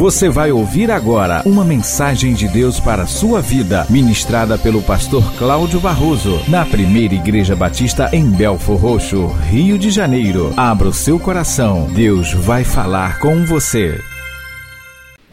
Você vai ouvir agora uma mensagem de Deus para a sua vida, ministrada pelo pastor Cláudio Barroso, na primeira Igreja Batista em Belfor Roxo, Rio de Janeiro. Abra o seu coração, Deus vai falar com você.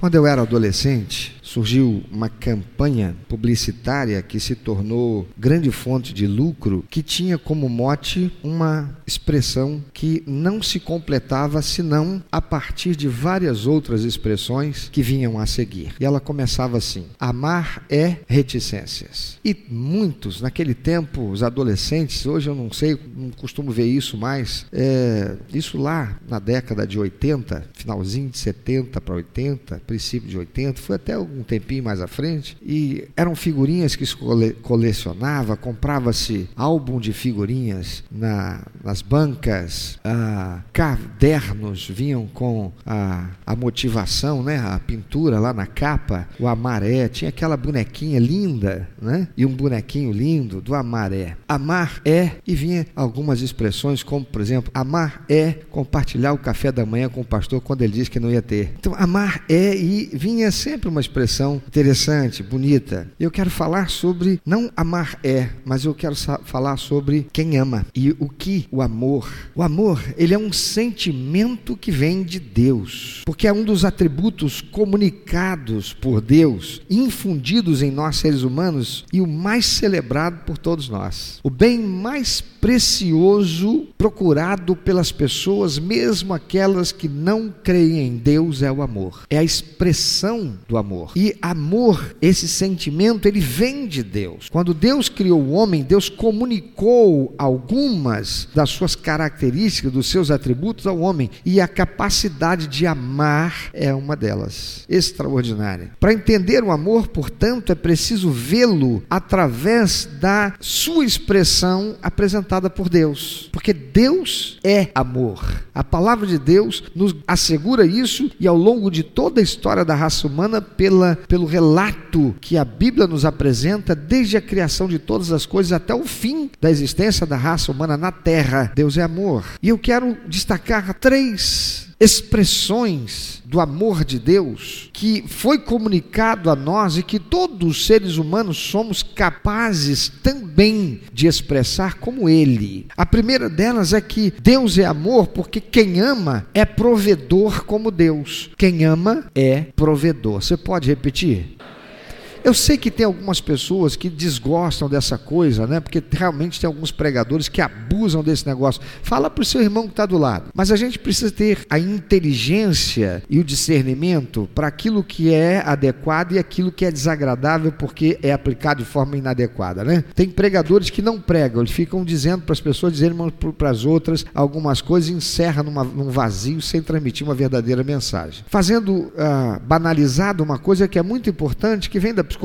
Quando eu era adolescente, surgiu uma campanha publicitária que se tornou grande fonte de lucro, que tinha como mote uma expressão que não se completava senão a partir de várias outras expressões que vinham a seguir. E ela começava assim: amar é reticências. E muitos, naquele tempo, os adolescentes, hoje eu não sei, não costumo ver isso mais, é, isso lá na década de 80, finalzinho de 70 para 80, princípio de 80, foi até um tempinho mais à frente, e eram figurinhas que se cole colecionava, comprava-se álbum de figurinhas na, nas bancas, ah, cadernos vinham com a, a motivação, né, a pintura lá na capa, o amaré, tinha aquela bonequinha linda, né, e um bonequinho lindo do amaré. Amar é, e vinha algumas expressões como, por exemplo, amar é compartilhar o café da manhã com o pastor quando ele disse que não ia ter. Então, amar é, e vinha sempre uma expressão expressão interessante, bonita. Eu quero falar sobre não amar é, mas eu quero falar sobre quem ama e o que o amor. O amor, ele é um sentimento que vem de Deus, porque é um dos atributos comunicados por Deus, infundidos em nós seres humanos e o mais celebrado por todos nós. O bem mais precioso procurado pelas pessoas, mesmo aquelas que não creem em Deus, é o amor. É a expressão do amor. E amor, esse sentimento, ele vem de Deus. Quando Deus criou o homem, Deus comunicou algumas das suas características, dos seus atributos ao homem, e a capacidade de amar é uma delas. Extraordinária. Para entender o amor, portanto, é preciso vê-lo através da sua expressão apresentada por Deus. Porque Deus é amor. A palavra de Deus nos assegura isso e ao longo de toda a história da raça humana pela pela, pelo relato que a Bíblia nos apresenta, desde a criação de todas as coisas até o fim da existência da raça humana na Terra. Deus é amor. E eu quero destacar três expressões do amor de Deus que foi comunicado a nós e que todos os seres humanos somos capazes também de expressar como Ele. A primeira delas é que Deus é amor porque quem ama é provedor como Deus. Quem ama é provedor. Você pode repetir? Eu sei que tem algumas pessoas que desgostam dessa coisa, né? Porque realmente tem alguns pregadores que abusam desse negócio. Fala para o seu irmão que está do lado. Mas a gente precisa ter a inteligência e o discernimento para aquilo que é adequado e aquilo que é desagradável porque é aplicado de forma inadequada, né? Tem pregadores que não pregam, eles ficam dizendo para as pessoas, dizendo para as outras algumas coisas e encerra numa, num vazio sem transmitir uma verdadeira mensagem. Fazendo ah, banalizado uma coisa que é muito importante, que vem da psicologia.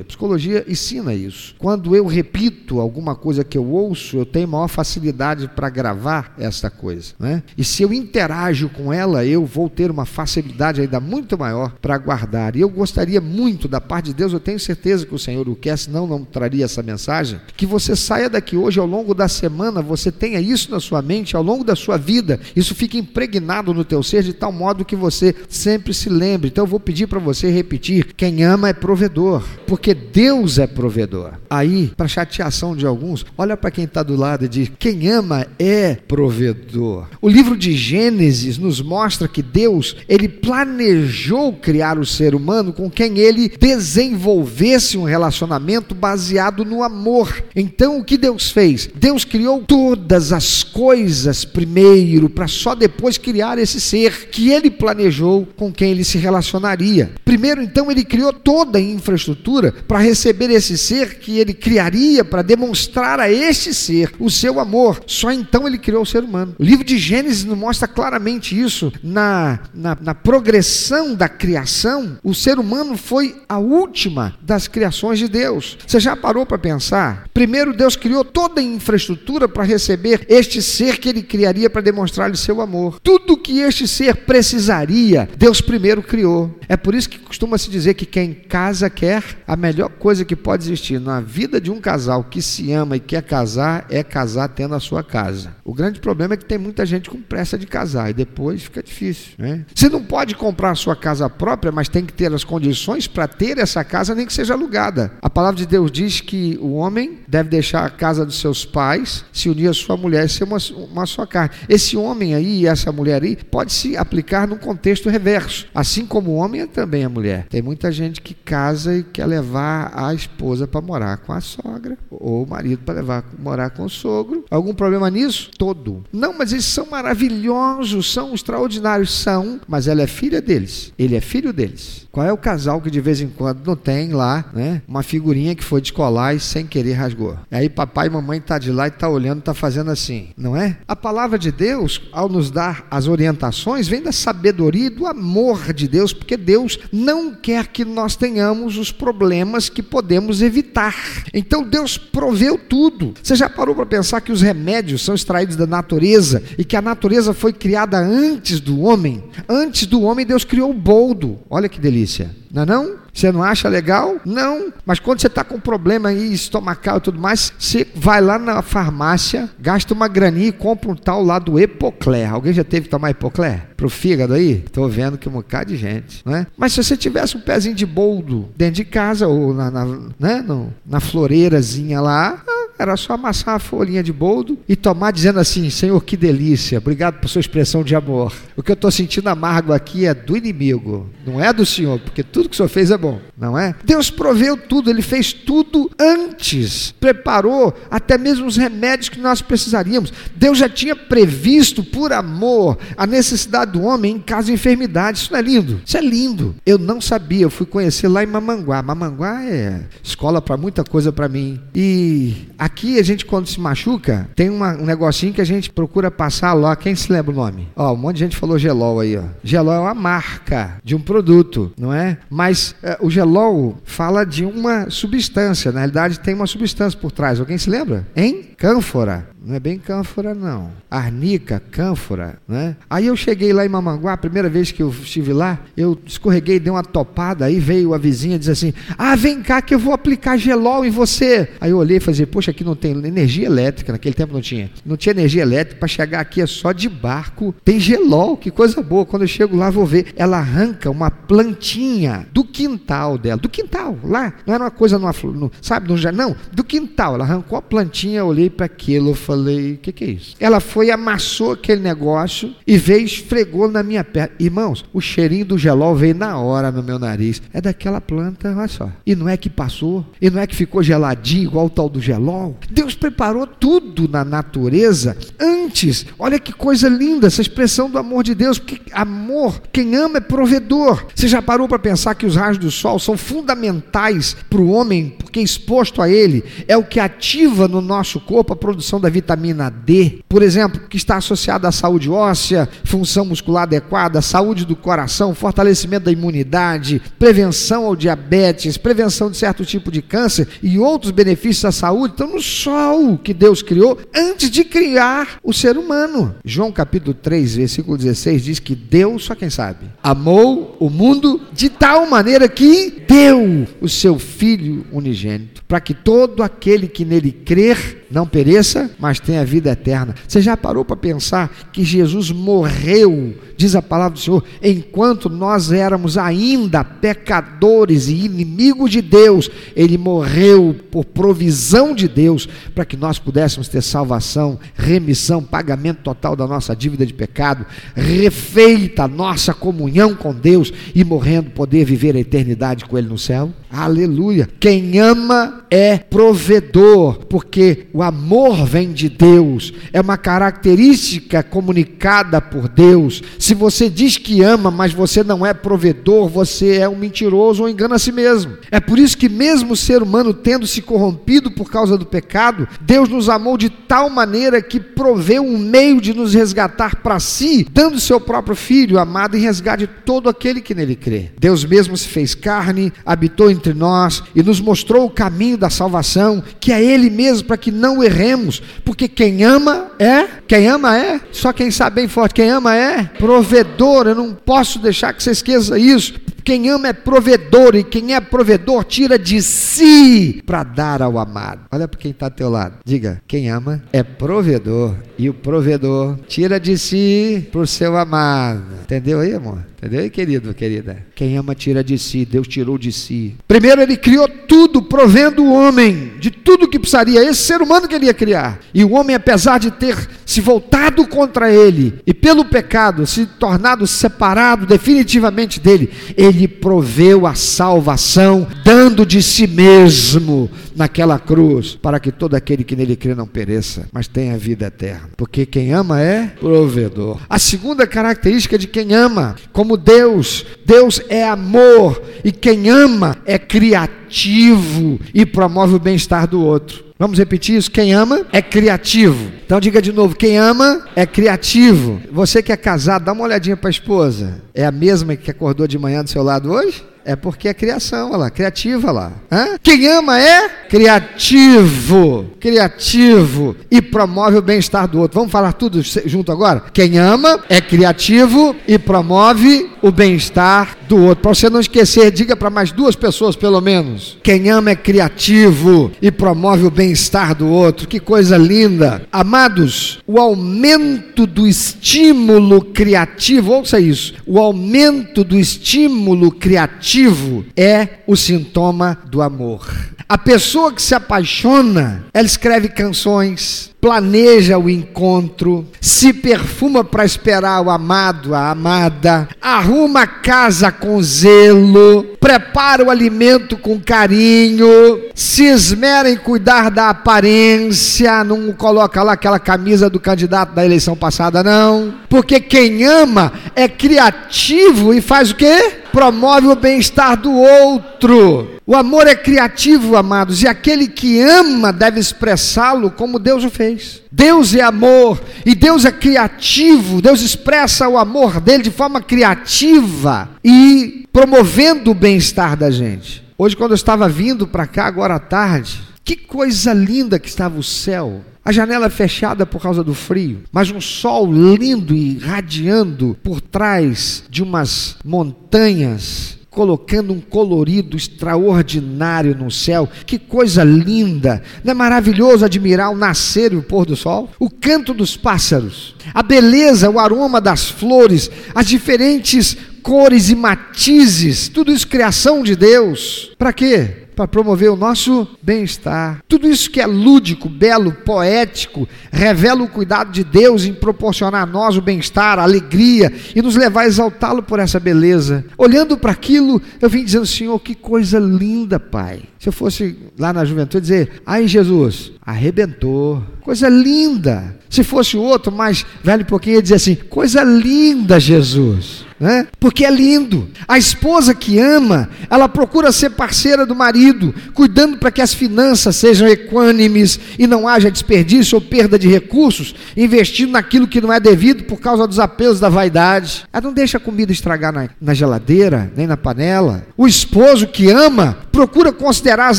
A psicologia ensina isso. Quando eu repito alguma coisa que eu ouço, eu tenho maior facilidade para gravar essa coisa. Né? E se eu interajo com ela, eu vou ter uma facilidade ainda muito maior para guardar. E eu gostaria muito, da parte de Deus, eu tenho certeza que o Senhor o quer, senão não traria essa mensagem, que você saia daqui hoje, ao longo da semana, você tenha isso na sua mente, ao longo da sua vida, isso fique impregnado no teu ser, de tal modo que você sempre se lembre. Então eu vou pedir para você repetir: quem ama é provedor provedor, porque Deus é provedor. Aí, para chateação de alguns, olha para quem está do lado e diz: quem ama é provedor. O livro de Gênesis nos mostra que Deus ele planejou criar o ser humano com quem ele desenvolvesse um relacionamento baseado no amor. Então, o que Deus fez? Deus criou todas as coisas primeiro, para só depois criar esse ser que ele planejou com quem ele se relacionaria. Primeiro, então, ele criou toda a infraestrutura estrutura para receber esse ser que ele criaria para demonstrar a este ser o seu amor. Só então ele criou o ser humano. O livro de Gênesis nos mostra claramente isso. Na, na, na progressão da criação, o ser humano foi a última das criações de Deus. Você já parou para pensar? Primeiro, Deus criou toda a infraestrutura para receber este ser que ele criaria para demonstrar-lhe seu amor. Tudo que este ser precisaria, Deus primeiro criou. É por isso que costuma se dizer que quem casa quer quer, a melhor coisa que pode existir na vida de um casal que se ama e quer casar é casar tendo a sua casa. O grande problema é que tem muita gente com pressa de casar e depois fica difícil. Né? Você não pode comprar a sua casa própria, mas tem que ter as condições para ter essa casa, nem que seja alugada. A palavra de Deus diz que o homem deve deixar a casa dos seus pais, se unir à sua mulher e ser uma, uma só carne. Esse homem aí e essa mulher aí pode se aplicar num contexto reverso. Assim como o homem é também a mulher. Tem muita gente que casa e quer levar a esposa para morar com a sogra, ou o marido para levar morar com o sogro. Algum problema nisso? Todo. Não, mas eles são maravilhosos, são extraordinários, são, mas ela é filha deles. Ele é filho deles. Qual é o casal que de vez em quando não tem lá, né, uma figurinha que foi descolar e sem querer rasgou? Aí papai e mamãe tá de lá e tá olhando, tá fazendo assim, não é? A palavra de Deus, ao nos dar as orientações, vem da sabedoria e do amor de Deus, porque Deus não quer que nós tenhamos os problemas que podemos evitar. Então Deus proveu tudo. Você já parou para pensar que os remédios são extraídos da natureza e que a natureza foi criada antes do homem? Antes do homem, Deus criou o boldo. Olha que delícia. Não é não? Você não acha legal? Não. Mas quando você está com problema aí estomacal e tudo mais, você vai lá na farmácia, gasta uma graninha e compra um tal lá do Epocler. Alguém já teve que tomar Epocler? Pro fígado aí? Estou vendo que um bocado de gente, não é? Mas se você tivesse um pezinho de boldo dentro de casa ou na, na, né, no, na floreirazinha lá, era só amassar a folhinha de boldo e tomar dizendo assim: Senhor, que delícia, obrigado por sua expressão de amor. O que eu estou sentindo amargo aqui é do inimigo, não é do Senhor, porque tudo que o Senhor fez é bom, não é? Deus proveu tudo, Ele fez tudo antes, preparou até mesmo os remédios que nós precisaríamos. Deus já tinha previsto, por amor, a necessidade do homem em caso de enfermidade. Isso não é lindo? Isso é lindo. Eu não sabia, eu fui conhecer lá em Mamanguá. Mamanguá é escola para muita coisa para mim. E Aqui a gente, quando se machuca, tem uma, um negocinho que a gente procura passar lá. Quem se lembra o nome? Ó, um monte de gente falou gelol aí, ó. Gelol é uma marca de um produto, não é? Mas é, o gelol fala de uma substância. Na realidade, tem uma substância por trás. Alguém se lembra? Hein? Cânfora. Não é bem cânfora, não. Arnica, cânfora, né? Aí eu cheguei lá em Mamanguá, a primeira vez que eu estive lá, eu escorreguei, dei uma topada, aí veio a vizinha e disse assim: Ah, vem cá que eu vou aplicar gelol em você. Aí eu olhei e falei, poxa, aqui não tem energia elétrica, naquele tempo não tinha. Não tinha energia elétrica, para chegar aqui é só de barco. Tem gelol, que coisa boa. Quando eu chego lá, vou ver. Ela arranca uma plantinha do quintal dela, do quintal, lá. Não era uma coisa numa no, sabe, no, não, do quintal. Ela arrancou a plantinha, olhei para aquilo, falei, o que, que é isso? Ela foi, amassou aquele negócio e veio, esfregou na minha perna. Irmãos, o cheirinho do gelol veio na hora no meu nariz. É daquela planta, olha só. E não é que passou, e não é que ficou geladinho igual o tal do gelol. Deus preparou tudo na natureza antes. Olha que coisa linda essa expressão do amor de Deus, porque amor, quem ama é provedor. Você já parou para pensar que os raios do sol são fundamentais para o homem, porque exposto a ele é o que ativa no nosso corpo a produção da vitamina D, por exemplo, que está associada à saúde óssea, função muscular adequada, saúde do coração, fortalecimento da imunidade, prevenção ao diabetes, prevenção de certo tipo de câncer e outros benefícios à saúde, estão no sol que Deus criou antes de criar o ser humano. João capítulo 3, versículo 16 diz que Deus, só quem sabe, amou o mundo de tal maneira que deu o seu filho unigênito, para que todo aquele que nele crer não pereça, mas tenha vida eterna. Você já parou para pensar que Jesus morreu, diz a palavra do Senhor, enquanto nós éramos ainda pecadores e inimigos de Deus, ele morreu por provisão de Deus para que nós pudéssemos ter salvação, remissão, pagamento total da nossa dívida de pecado, refeita a nossa comunhão com Deus e morrendo poder viver a eternidade com ele no céu. Aleluia. Quem ama é provedor, porque o amor vem de Deus, é uma característica comunicada por Deus. Se você diz que ama, mas você não é provedor, você é um mentiroso ou engana a si mesmo. É por isso que, mesmo o ser humano tendo se corrompido por causa do pecado, Deus nos amou de tal maneira que proveu um meio de nos resgatar para si, dando seu próprio filho amado em resgate de todo aquele que nele crê. Deus mesmo se fez carne, habitou em entre nós e nos mostrou o caminho da salvação, que é Ele mesmo, para que não erremos, porque quem ama é, quem ama é, só quem sabe bem forte, quem ama é provedor. Eu não posso deixar que você esqueça isso, Quem ama é provedor, e quem é provedor tira de si para dar ao amado. Olha para quem está ao teu lado. Diga: quem ama é provedor, e o provedor tira de si para o seu amado. Entendeu aí, amor? Entendeu querido, querida? Quem ama tira de si, Deus tirou de si. Primeiro ele criou tudo, provendo o homem de tudo que precisaria, esse ser humano que ele ia criar. E o homem, apesar de ter se voltado contra ele e pelo pecado se tornado separado definitivamente dele, ele proveu a salvação, dando de si mesmo naquela cruz, para que todo aquele que nele crê não pereça, mas tenha vida eterna. Porque quem ama é provedor. A segunda característica de quem ama, como Deus, Deus é amor, e quem ama é criativo e promove o bem-estar do outro. Vamos repetir isso? Quem ama é criativo. Então diga de novo: quem ama é criativo. Você que é casado, dá uma olhadinha para a esposa. É a mesma que acordou de manhã do seu lado hoje? É porque é criação, olha lá, criativa lá. Hã? Quem ama é criativo, criativo e promove o bem-estar do outro. Vamos falar tudo junto agora? Quem ama é criativo e promove o bem-estar do outro. Para você não esquecer, diga para mais duas pessoas pelo menos. Quem ama é criativo e promove o bem-estar do outro. Que coisa linda. Amados, o aumento do estímulo criativo, ouça isso, o aumento do estímulo criativo negativo é o sintoma do amor. A pessoa que se apaixona, ela escreve canções, planeja o encontro, se perfuma para esperar o amado, a amada, arruma a casa com zelo, prepara o alimento com carinho, se esmera em cuidar da aparência, não coloca lá aquela camisa do candidato da eleição passada, não. Porque quem ama é criativo e faz o quê? Promove o bem-estar do outro. O amor é criativo, amados, e aquele que ama deve expressá-lo como Deus o fez. Deus é amor e Deus é criativo. Deus expressa o amor dele de forma criativa e promovendo o bem-estar da gente. Hoje, quando eu estava vindo para cá, agora à tarde, que coisa linda que estava o céu. A janela fechada por causa do frio, mas um sol lindo e irradiando por trás de umas montanhas colocando um colorido extraordinário no céu. Que coisa linda! Não é maravilhoso admirar o nascer e o pôr do sol? O canto dos pássaros, a beleza, o aroma das flores, as diferentes cores e matizes, tudo isso criação de Deus. Para quê? Para promover o nosso bem-estar. Tudo isso que é lúdico, belo, poético, revela o cuidado de Deus em proporcionar a nós o bem-estar, a alegria e nos levar a exaltá-lo por essa beleza. Olhando para aquilo, eu vim dizendo, Senhor, que coisa linda, Pai. Se eu fosse lá na juventude dizer, ai Jesus, arrebentou, coisa linda. Se fosse outro mais velho um pouquinho, ia dizer assim, coisa linda, Jesus né? Porque é lindo. A esposa que ama, ela procura ser parceira do marido, cuidando para que as finanças sejam equânimes e não haja desperdício ou perda de recursos, investindo naquilo que não é devido por causa dos apelos da vaidade. Ela não deixa a comida estragar na, na geladeira, nem na panela. O esposo que ama, procura considerar as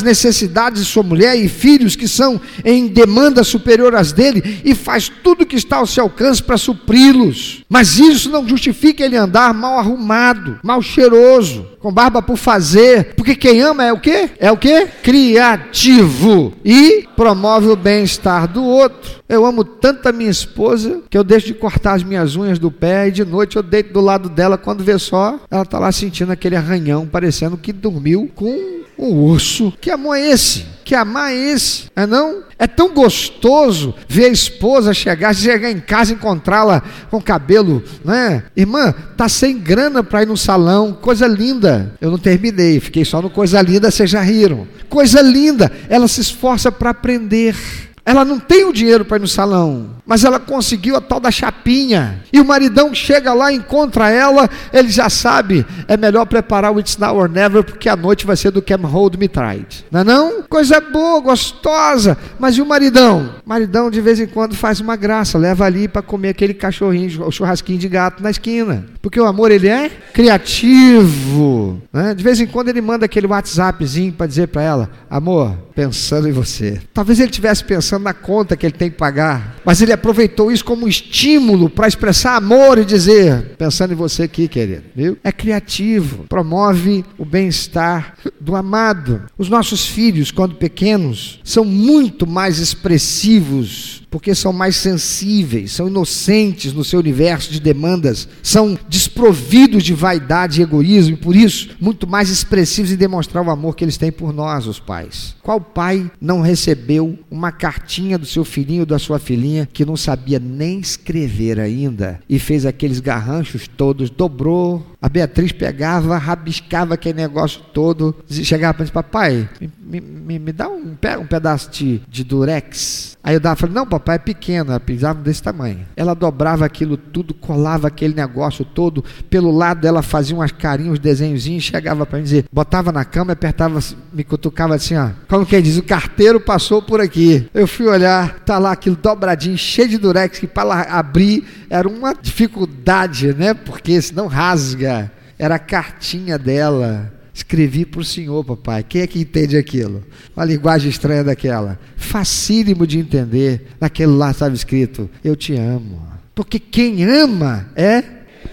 necessidades de sua mulher e filhos que são em demanda superior às dele e faz tudo que está ao seu alcance para supri-los. Mas isso não justifica ele andar mal arrumado, mal cheiroso, com barba por fazer, porque quem ama é o quê? É o quê? Criativo e promove o bem-estar do outro. Eu amo tanto a minha esposa que eu deixo de cortar as minhas unhas do pé e de noite eu deito do lado dela quando vê só, ela tá lá sentindo aquele arranhão, parecendo que dormiu com um urso. Que amor é esse? Que amar é esse? É não? É tão gostoso ver a esposa chegar, chegar em casa encontrá-la com cabelo, né? Irmã, tá sem grana para ir no salão, coisa linda. Eu não terminei, fiquei só no coisa linda, vocês já riram. Coisa linda, ela se esforça para aprender. Ela não tem o dinheiro para ir no salão, mas ela conseguiu a tal da chapinha. E o maridão chega lá, encontra ela, ele já sabe, é melhor preparar o It's Now or Never, porque a noite vai ser do Cam Hold Me Tried. Não é não? Coisa boa, gostosa. Mas e o maridão? O maridão de vez em quando faz uma graça, leva ali para comer aquele cachorrinho, o churrasquinho de gato na esquina. Porque o amor, ele é criativo. Né? De vez em quando ele manda aquele WhatsAppzinho para dizer para ela, amor, pensando em você. Talvez ele tivesse pensando pensando na conta que ele tem que pagar. Mas ele aproveitou isso como estímulo para expressar amor e dizer: pensando em você aqui, querido, viu? É criativo, promove o bem-estar do amado. Os nossos filhos, quando pequenos, são muito mais expressivos porque são mais sensíveis, são inocentes no seu universo de demandas, são desprovidos de vaidade e egoísmo, e por isso muito mais expressivos em demonstrar o amor que eles têm por nós, os pais. Qual pai não recebeu uma cartinha do seu filhinho ou da sua filhinha que não sabia nem escrever ainda e fez aqueles garranchos todos, dobrou, a Beatriz pegava, rabiscava aquele negócio todo, chegava para mim, papai, me, me, me, dá um, um pedaço de, de durex. Aí eu dava, falei, não, papai, é pequeno, ela precisava desse tamanho. Ela dobrava aquilo tudo, colava aquele negócio todo, pelo lado dela fazia umas carinhas, uns desenhozinhos, chegava para mim dizer, botava na cama, apertava, me cutucava assim, ó, como quem diz, o carteiro passou por aqui. Eu fui olhar, tá lá aquilo dobradinho, cheio de durex, que para abrir era uma dificuldade, né? Porque senão rasga. Era a cartinha dela. Escrevi para o senhor, papai. Quem é que entende aquilo? Uma linguagem estranha daquela. Facílimo de entender. Naquele lá estava escrito: Eu te amo. Porque quem ama é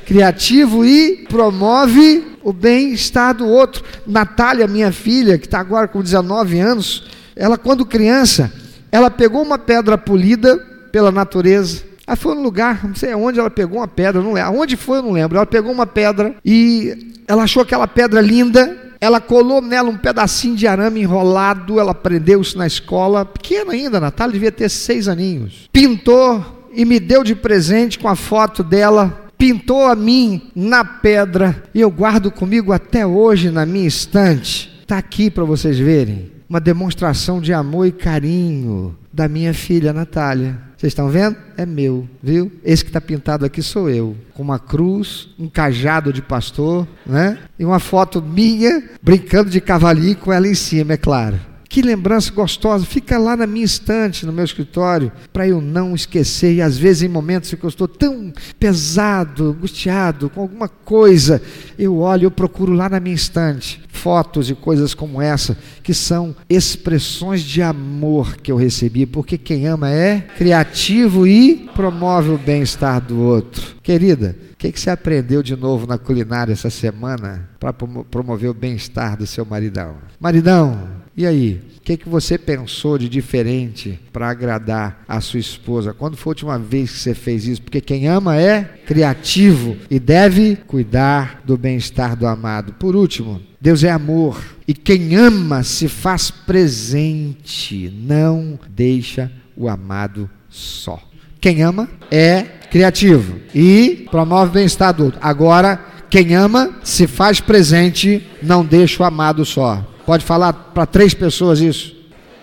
criativo e promove o bem-estar do outro. Natália, minha filha, que está agora com 19 anos, ela, quando criança, ela pegou uma pedra polida pela natureza, ela foi num lugar, não sei onde ela pegou uma pedra, não lembro. Aonde foi, eu não lembro. Ela pegou uma pedra e ela achou aquela pedra linda. Ela colou nela um pedacinho de arame enrolado. Ela aprendeu isso na escola. Pequena ainda, Natália devia ter seis aninhos. Pintou e me deu de presente com a foto dela pintou a mim na pedra e eu guardo comigo até hoje na minha estante. Está aqui para vocês verem. Uma demonstração de amor e carinho da minha filha Natália. Vocês estão vendo? É meu, viu? Esse que está pintado aqui sou eu, com uma cruz, um cajado de pastor, né? E uma foto minha brincando de cavalinho com ela em cima, é claro. Que lembrança gostosa, fica lá na minha estante, no meu escritório, para eu não esquecer. E às vezes, em momentos em que eu estou tão pesado, angustiado com alguma coisa, eu olho, eu procuro lá na minha estante fotos e coisas como essa, que são expressões de amor que eu recebi, porque quem ama é criativo e promove o bem-estar do outro. Querida, o que, que você aprendeu de novo na culinária essa semana para promover o bem-estar do seu maridão? Maridão, e aí? O que, que você pensou de diferente para agradar a sua esposa? Quando foi a última vez que você fez isso? Porque quem ama é criativo e deve cuidar do bem-estar do amado. Por último, Deus é amor e quem ama se faz presente, não deixa o amado só. Quem ama é criativo e promove o bem-estar do outro. Agora, quem ama se faz presente, não deixa o amado só. Pode falar para três pessoas isso.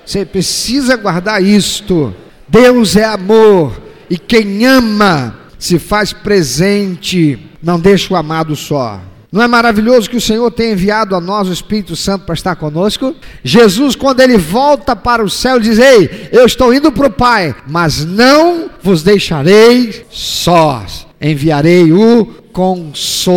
Você precisa guardar isto. Deus é amor e quem ama se faz presente, não deixa o amado só. Não é maravilhoso que o Senhor tenha enviado a nós o Espírito Santo para estar conosco? Jesus, quando ele volta para o céu, diz: Ei, eu estou indo para o Pai, mas não vos deixarei sós. Enviarei o Consolador,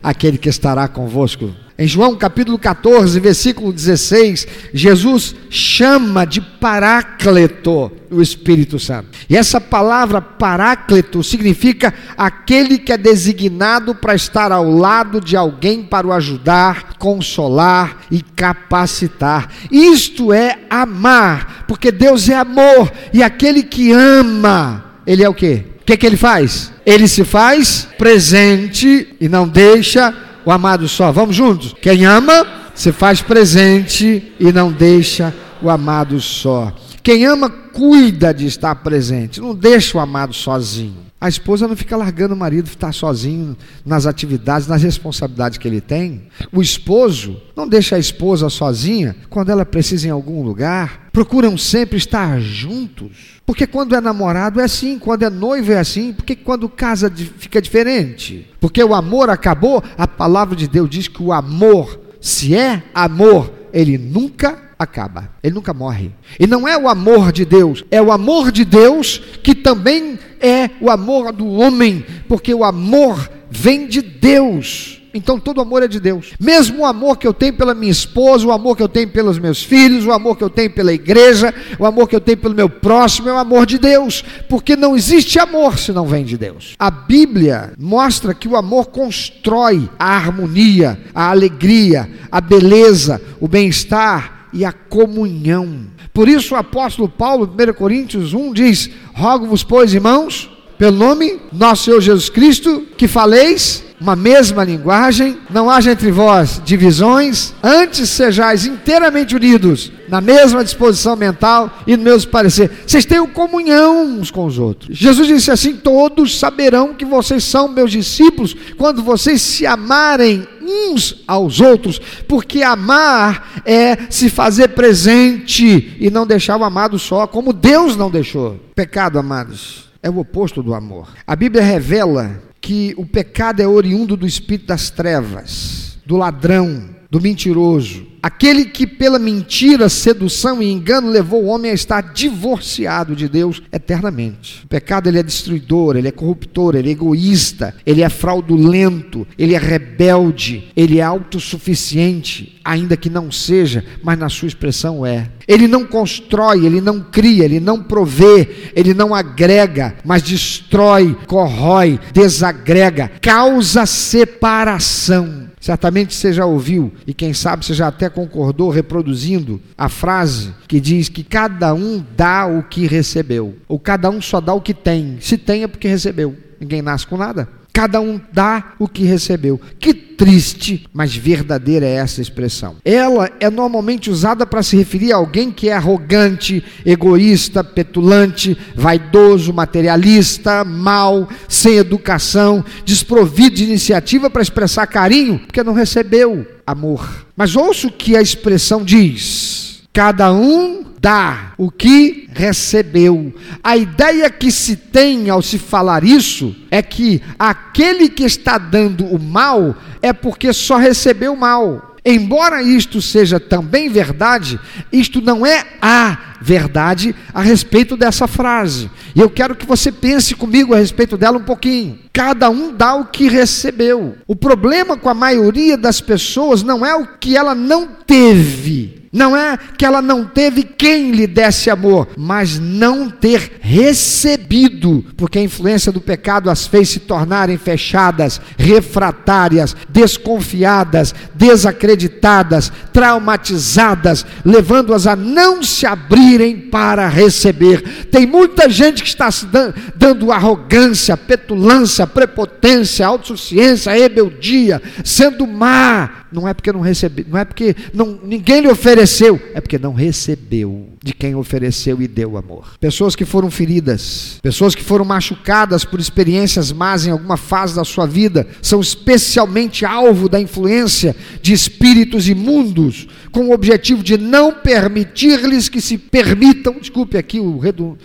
aquele que estará convosco em João capítulo 14, versículo 16, Jesus chama de Paráclito o Espírito Santo. E essa palavra Paráclito significa aquele que é designado para estar ao lado de alguém para o ajudar, consolar e capacitar. Isto é amar, porque Deus é amor e aquele que ama, ele é o quê? O que, que ele faz? Ele se faz presente e não deixa o amado só. Vamos juntos? Quem ama, se faz presente e não deixa o amado só. Quem ama, cuida de estar presente, não deixa o amado sozinho. A esposa não fica largando o marido estar sozinho nas atividades, nas responsabilidades que ele tem. O esposo não deixa a esposa sozinha quando ela precisa em algum lugar. Procuram sempre estar juntos. Porque quando é namorado é assim, quando é noivo é assim, porque quando casa fica diferente? Porque o amor acabou, a palavra de Deus diz que o amor, se é amor, ele nunca acaba, ele nunca morre. E não é o amor de Deus, é o amor de Deus que também é o amor do homem, porque o amor vem de Deus Então todo amor é de Deus. Mesmo o amor que eu tenho pela minha esposa, o amor que eu tenho pelos meus filhos, o amor que eu tenho pela igreja, o amor que eu tenho pelo meu próximo é o amor de Deus, porque não existe amor se não vem de Deus. A Bíblia mostra que o amor constrói a harmonia, a alegria, a beleza, o bem-estar e a comunhão. Por isso o apóstolo Paulo, 1 Coríntios 1, diz: Rogo-vos, pois, irmãos, pelo nome nosso Senhor Jesus Cristo, que faleis uma mesma linguagem, não haja entre vós divisões, antes sejais inteiramente unidos na mesma disposição mental e no mesmo parecer. Vocês tenham comunhão uns com os outros. Jesus disse assim: Todos saberão que vocês são meus discípulos quando vocês se amarem uns aos outros, porque amar é se fazer presente e não deixar o amado só, como Deus não deixou. Pecado, amados é o oposto do amor. A Bíblia revela que o pecado é oriundo do espírito das trevas, do ladrão, do mentiroso, aquele que pela mentira, sedução e engano levou o homem a estar divorciado de Deus eternamente. O pecado ele é destruidor, ele é corruptor, ele é egoísta, ele é fraudulento, ele é rebelde, ele é autossuficiente, ainda que não seja, mas na sua expressão é. Ele não constrói, ele não cria, ele não provê, ele não agrega, mas destrói, corrói, desagrega, causa separação. Certamente você já ouviu, e quem sabe você já até concordou reproduzindo a frase que diz que cada um dá o que recebeu, ou cada um só dá o que tem. Se tem é porque recebeu. Ninguém nasce com nada. Cada um dá o que recebeu. Que triste, mas verdadeira é essa expressão. Ela é normalmente usada para se referir a alguém que é arrogante, egoísta, petulante, vaidoso, materialista, mau, sem educação, desprovido de iniciativa para expressar carinho, porque não recebeu amor. Mas ouça o que a expressão diz: cada um dá o que recebeu. A ideia que se tem ao se falar isso é que aquele que está dando o mal é porque só recebeu o mal. Embora isto seja também verdade, isto não é a verdade a respeito dessa frase. E eu quero que você pense comigo a respeito dela um pouquinho. Cada um dá o que recebeu. O problema com a maioria das pessoas não é o que ela não teve, não é que ela não teve quem lhe desse amor, mas não ter recebido, porque a influência do pecado as fez se tornarem fechadas, refratárias, desconfiadas, desacreditadas, traumatizadas, levando-as a não se abrirem para receber. Tem muita gente que está se dando arrogância, petulância, prepotência, autossuficiência, rebeldia, sendo má. Não é porque não recebeu, não é porque não, ninguém lhe ofereceu ofereceu, é porque não recebeu de quem ofereceu e deu amor. Pessoas que foram feridas, pessoas que foram machucadas por experiências más em alguma fase da sua vida, são especialmente alvo da influência de espíritos imundos, com o objetivo de não permitir-lhes que se permitam, desculpe aqui o, redu,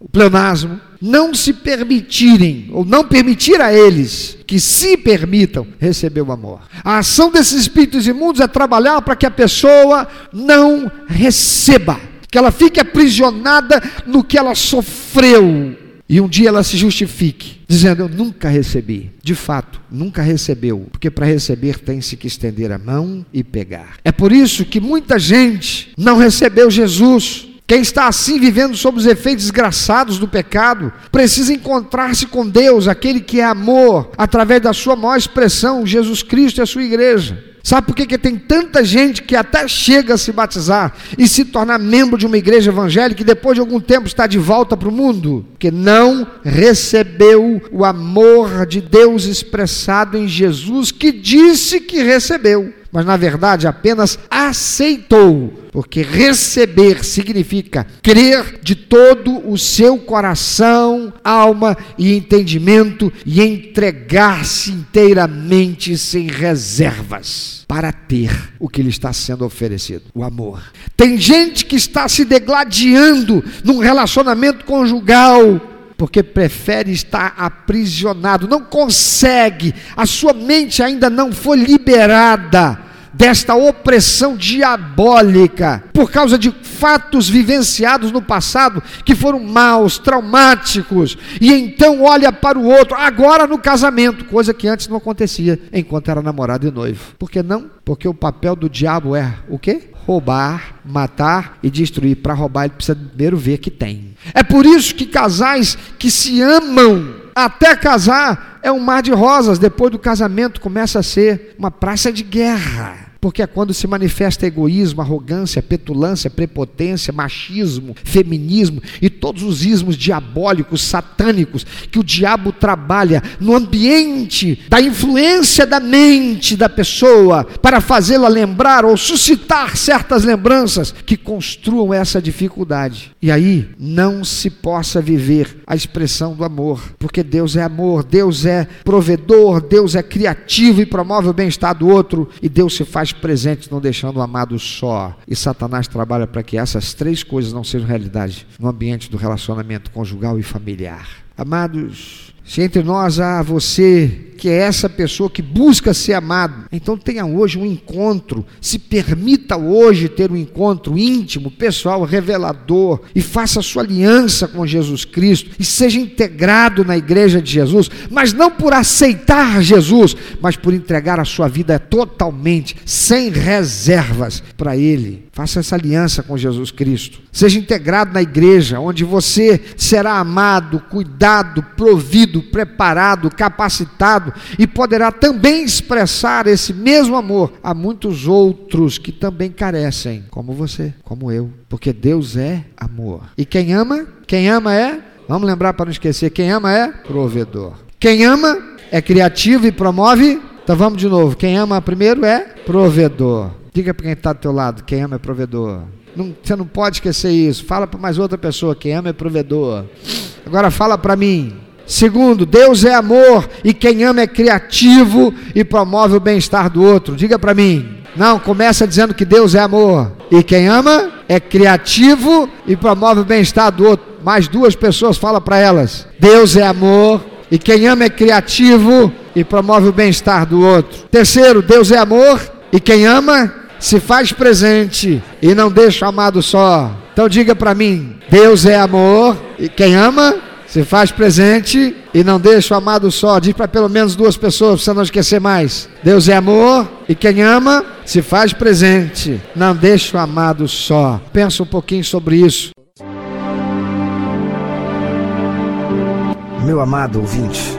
o pleonasmo, não se permitirem, ou não permitir a eles que se permitam receber o amor. A ação desses espíritos imundos é trabalhar para que a pessoa não receba, que ela fique aprisionada no que ela sofreu. E um dia ela se justifique, dizendo: Eu nunca recebi. De fato, nunca recebeu, porque para receber tem-se que estender a mão e pegar. É por isso que muita gente não recebeu Jesus, quem está assim vivendo sob os efeitos desgraçados do pecado, precisa encontrar-se com Deus, aquele que é amor, através da sua maior expressão, Jesus Cristo e a sua igreja. Sabe por que, que tem tanta gente que até chega a se batizar e se tornar membro de uma igreja evangélica e depois de algum tempo está de volta para o mundo? Porque não recebeu o amor de Deus expressado em Jesus, que disse que recebeu mas na verdade apenas aceitou, porque receber significa crer de todo o seu coração, alma e entendimento e entregar-se inteiramente sem reservas para ter o que lhe está sendo oferecido, o amor. Tem gente que está se degladiando num relacionamento conjugal porque prefere estar aprisionado, não consegue, a sua mente ainda não foi liberada desta opressão diabólica, por causa de fatos vivenciados no passado que foram maus, traumáticos, e então olha para o outro, agora no casamento, coisa que antes não acontecia enquanto era namorado e noivo. Por que não? Porque o papel do diabo é o quê? roubar, matar e destruir. Para roubar, ele precisa primeiro ver que tem. É por isso que casais que se amam até casar é um mar de rosas, depois do casamento começa a ser uma praça de guerra. Porque é quando se manifesta egoísmo, arrogância, petulância, prepotência, machismo, feminismo e todos os ismos diabólicos, satânicos que o diabo trabalha no ambiente da influência da mente da pessoa para fazê-la lembrar ou suscitar certas lembranças que construam essa dificuldade. E aí não se possa viver a expressão do amor, porque Deus é amor, Deus é provedor, Deus é criativo e promove o bem-estar do outro e Deus se faz faz presente não deixando o amado só. E Satanás trabalha para que essas três coisas não sejam realidade no ambiente do relacionamento conjugal e familiar. Amados, se entre nós há você que é essa pessoa que busca ser amado, então tenha hoje um encontro, se permita hoje ter um encontro íntimo, pessoal, revelador, e faça sua aliança com Jesus Cristo, e seja integrado na igreja de Jesus, mas não por aceitar Jesus, mas por entregar a sua vida totalmente, sem reservas para Ele. Faça essa aliança com Jesus Cristo. Seja integrado na igreja, onde você será amado, cuidado, provido, preparado, capacitado e poderá também expressar esse mesmo amor a muitos outros que também carecem, como você, como eu, porque Deus é amor. E quem ama, quem ama é, vamos lembrar para não esquecer, quem ama é provedor. Quem ama é criativo e promove. Então vamos de novo. Quem ama primeiro é provedor. Diga para quem está do teu lado, quem ama é provedor. Não, você não pode esquecer isso. Fala para mais outra pessoa, quem ama é provedor. Agora fala para mim. Segundo, Deus é amor e quem ama é criativo e promove o bem-estar do outro. Diga para mim. Não, começa dizendo que Deus é amor e quem ama é criativo e promove o bem-estar do outro. Mais duas pessoas fala para elas. Deus é amor e quem ama é criativo e promove o bem-estar do outro. Terceiro, Deus é amor e quem ama se faz presente e não deixa amado só. Então diga para mim: Deus é amor e quem ama se faz presente e não deixa o amado só. Diz para pelo menos duas pessoas, para você não esquecer mais. Deus é amor e quem ama se faz presente, não deixa o amado só. Pensa um pouquinho sobre isso. Meu amado ouvinte,